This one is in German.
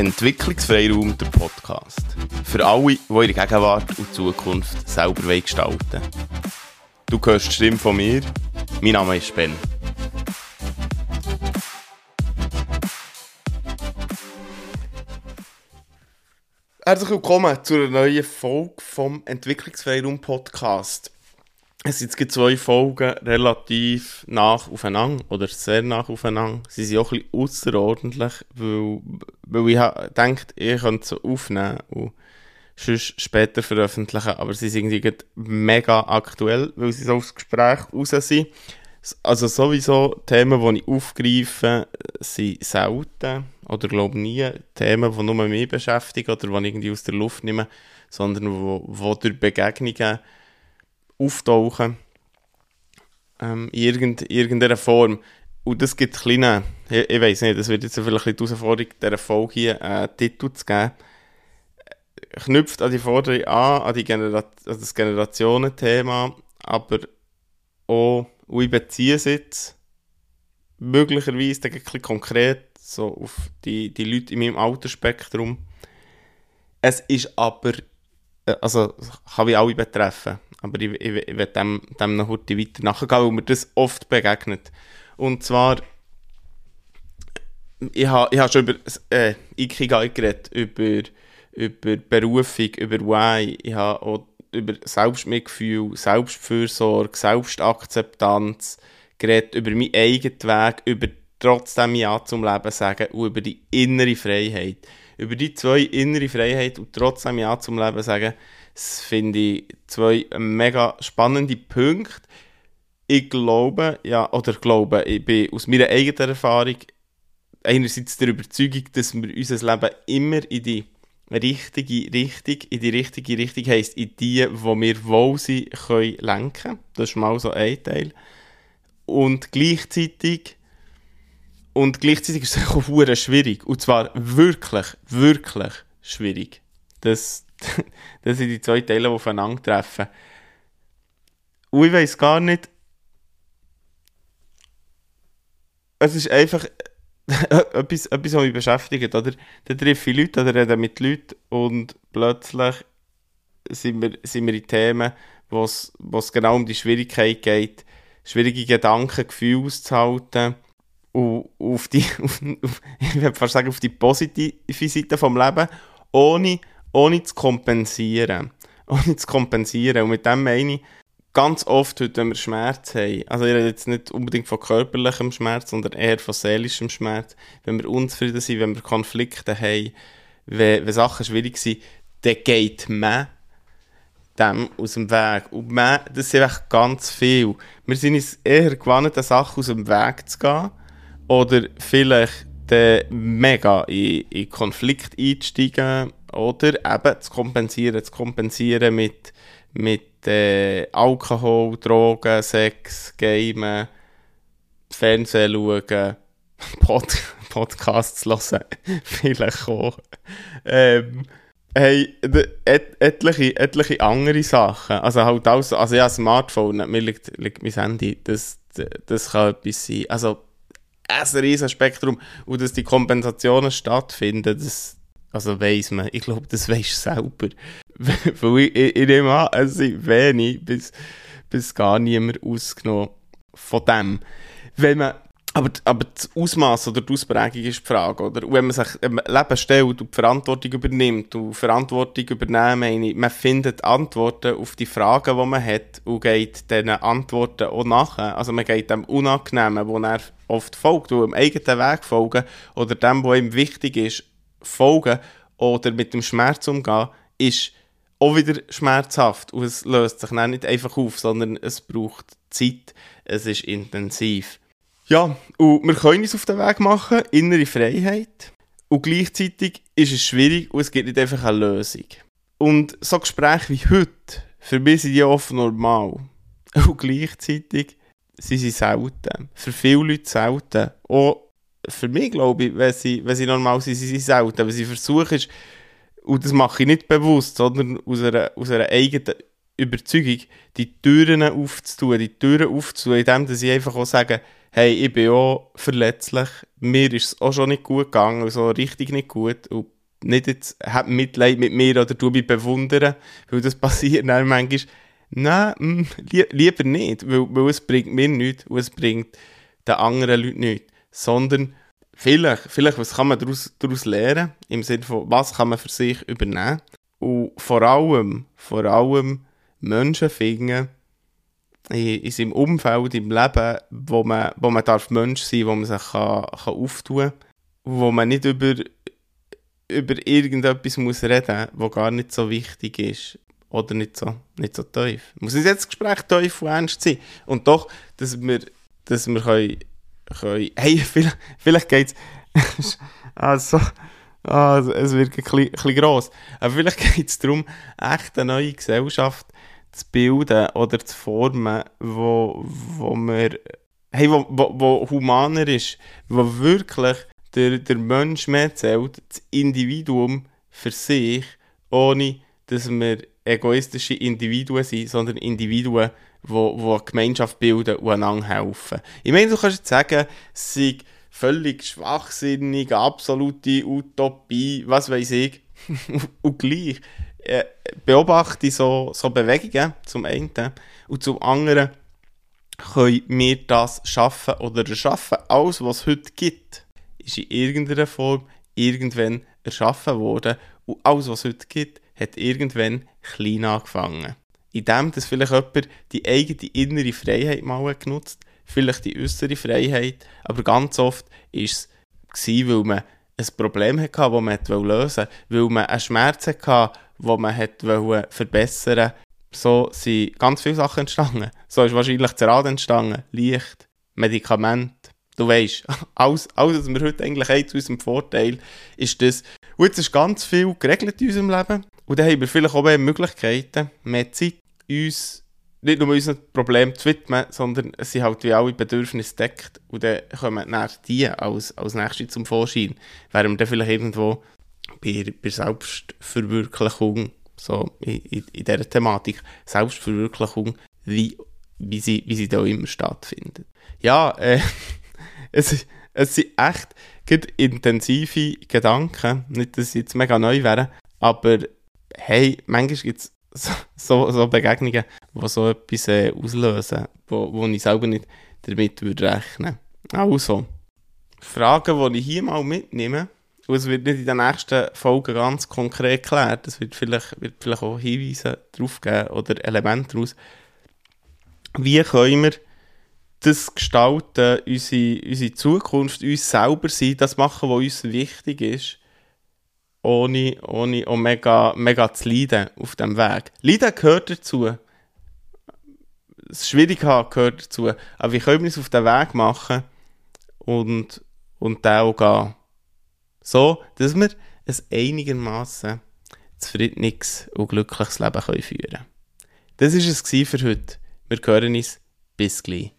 Entwicklungsfreiraum, der Podcast. Für alle, die ihre Gegenwart und Zukunft selber gestalten. Du hörst die Stimme von mir. Mein Name ist Ben. Herzlich willkommen zu einer neuen Folge vom Entwicklungsfreiraum Podcast. Es jetzt zwei Folgen relativ nach aufeinander oder sehr nach aufeinander. Sie sind auch ein bisschen außerordentlich, weil, weil ich denke, ich könnte sie aufnehmen und sonst später veröffentlichen, aber sie sind irgendwie mega aktuell, weil sie so aufs Gespräch raus sind. Also sowieso Themen, die ich aufgreife, sind selten oder glaube nie Themen, die nur mich beschäftigen oder die ich irgendwie aus der Luft nehme, sondern wo, wo durch Begegnungen auftauchen. Ähm, in irgend, irgendeiner Form. Und das gibt kleine, ich, ich weiß nicht, das wird jetzt vielleicht die Herausforderung dieser Folge hier, einen äh, Titel zu geben. Knüpft an die Forderung an, an, die Genera an das Generationenthema, aber auch, und ich beziehe es jetzt möglicherweise ein bisschen konkret so auf die, die Leute in meinem Altersspektrum. Es ist aber, äh, also kann ich alle betreffen aber ich, ich, ich werde dem, dem noch heute weiter nachgehen, weil mir das oft begegnet. Und zwar, ich habe ich ha schon über äh, Ikigai geredet, über, über Berufung, über Why, ich habe auch über Selbstmitgefühl, Selbstfürsorge, Selbstakzeptanz geredet, über meinen eigenen Weg, über trotzdem Ja zum Leben sagen und über die innere Freiheit. Über die zwei innere Freiheit und trotzdem Ja zum Leben sagen, das finde ich zwei mega spannende Punkte. Ich glaube, ja, oder glaube, ich bin aus meiner eigenen Erfahrung einerseits der Überzeugung, dass wir unser Leben immer in die richtige Richtung, in die richtige Richtung heisst, in die, wo wir wohl sind, können lenken. Das ist mal so ein Teil. Und gleichzeitig und gleichzeitig ist es auch schwierig. Und zwar wirklich, wirklich schwierig. Das, das sind die zwei Teile, die aufeinandertreffen. Und ich weiß gar nicht. Es ist einfach etwas, etwas, was mich beschäftigt. Oder? Da treffe ich Leute oder rede mit Leuten und plötzlich sind wir, sind wir in Themen, wo es genau um die Schwierigkeit geht, schwierige Gedanken, Gefühle auszuhalten und auf die, auf, auf, ich würde fast sagen, auf die positive Seite vom Leben, ohne ohne zu kompensieren. Ohne zu kompensieren. Und mit dem meine ich, ganz oft, wenn wir Schmerz haben, also ich rede jetzt nicht unbedingt von körperlichem Schmerz, sondern eher von seelischem Schmerz, wenn wir unzufrieden sind, wenn wir Konflikte haben, wenn, wenn Sachen schwierig sind, dann geht man dem aus dem Weg. Und man, das ist echt ganz viel. Wir sind uns eher gewohnt, Sachen aus dem Weg zu gehen oder vielleicht mega in, in Konflikt einzusteigen oder eben zu kompensieren, zu kompensieren mit, mit äh, Alkohol, Drogen, Sex, Gamen, Fernsehen schauen, Pod Podcasts hören, vielleicht auch. Ähm, hey, et, etliche, etliche andere Sachen. Also halt alles, also ja, Smartphone, mir liegt, liegt mein Handy, das, das kann etwas sein. Also ein riesiges Spektrum und dass die Kompensationen stattfinden, das, also weiss man, ich glaube, das weisst du selber. Weil ich, ich, ich nehme an, es sind wenig bis, bis gar niemand ausgenommen von dem. Wenn man, aber, aber das Ausmaß oder die Ausprägung ist die Frage, oder? Wenn man sich ein Leben stellt und die Verantwortung übernimmt und Verantwortung übernehmen, meine man findet Antworten auf die Fragen, die man hat und geht diesen Antworten auch nachher. Also man geht dem Unangenehmen, wo er oft folgt, wo dem eigenen Weg folgen oder dem, was ihm wichtig ist, folgen oder mit dem Schmerz umgehen, ist auch wieder schmerzhaft und es löst sich dann nicht einfach auf, sondern es braucht Zeit, es ist intensiv. Ja, und wir können uns auf den Weg machen, innere Freiheit und gleichzeitig ist es schwierig und es gibt nicht einfach eine Lösung. Und so Gespräche wie heute, für mich sind die oft normal. Und gleichzeitig sind sie selten. Für viele Leute selten. Auch für mich, glaube ich, wenn sie, wenn sie normal sind, sind sie selten. Wenn sie versuchen, und das mache ich nicht bewusst, sondern aus einer, aus einer eigenen Überzeugung, die Türen aufzutun, die Türen aufzutun, indem sie einfach auch sagen, hey, ich bin auch verletzlich, mir ist es auch schon nicht gut gegangen, so richtig nicht gut, und nicht jetzt, hab Mitleid mit mir oder du mich bewundern, weil das passiert dann manchmal. Nein, mh, li lieber nicht, weil, weil es bringt mir nichts und es bringt den anderen Leuten nichts. Sondern vielleicht, vielleicht was kann man daraus, daraus lernen, im Sinne von, was kann man für sich übernehmen. Und vor allem, vor allem Menschen finden, in, in seinem Umfeld, im Leben, wo man, wo man darf Mensch sein wo man sich kann, kann auftun kann, wo man nicht über, über irgendetwas muss reden was gar nicht so wichtig ist oder nicht so, nicht so tief. Muss nicht jetzt das Gespräch tief und ernst sein. Und doch, dass wir, dass wir können, können hey, vielleicht, vielleicht geht es, also, also, es wird ein bisschen, ein bisschen gross, aber vielleicht geht es darum, echt eine neue Gesellschaft zu bilden oder zu formen, wo, wo wir, hey, wo, wo, wo humaner ist, wo wirklich der, der Mensch mehr zählt, das Individuum für sich, ohne dass wir egoistische Individuen sind, sondern Individuen, die, eine Gemeinschaft bilden und einander helfen. Ich meine, du kannst jetzt sagen, es sei völlig schwachsinnig, absolute Utopie, was weiß ich. und gleich äh, beobachte so, so Bewegungen zum einen und zum anderen können wir das schaffen oder erschaffen. Alles, was es heute gibt, ist in irgendeiner Form irgendwann erschaffen worden und alles, was es heute gibt, hat irgendwann klein angefangen. Indem dass vielleicht jemand die eigene innere Freiheit mal genutzt vielleicht die äußere Freiheit, aber ganz oft war es, weil man ein Problem hatte, das man lösen wollte, weil man einen Schmerz hatte, den man wollte verbessern So sind ganz viele Sachen entstanden. So ist wahrscheinlich das Rad entstanden, Licht, Medikamente. Du weißt, alles, alles, was wir heute eigentlich haben zu unserem Vorteil, ist das. Und jetzt ist ganz viel geregelt in unserem Leben. Und dann haben wir vielleicht auch mehr Möglichkeiten, mehr Zeit, uns nicht nur unser Problem zu widmen, sondern es sind halt wie alle Bedürfnisse deckt und dann kommen dann die als, als nächstes zum Vorschein. Während wir dann vielleicht irgendwo bei, bei Selbstverwirklichung, so in, in, in dieser Thematik, Selbstverwirklichung, wie, wie, sie, wie sie da immer stattfindet. Ja, äh, es, es sind echt intensive Gedanken, nicht, dass sie jetzt mega neu wären, aber hey, manchmal gibt es so, so Begegnungen, die so etwas äh, auslösen, wo, wo ich selber nicht damit würde rechnen. Also, Fragen, die ich hier mal mitnehme, und es wird nicht in der nächsten Folge ganz konkret geklärt, es wird vielleicht, wird vielleicht auch Hinweise darauf geben oder Elemente daraus. Wie können wir das gestalten, unsere, unsere Zukunft, uns selber sein, das machen, was uns wichtig ist, ohne, ohne auch mega, mega zu leiden auf dem Weg. Leiden gehört dazu. Das Schwierige gehört dazu. Aber wie können wir es auf den Weg machen und, und den auch gehen? So, dass wir ein einigermaßen zufriedenes und glückliches Leben führen können. Das war es für heute. Wir hören uns. Bis gleich.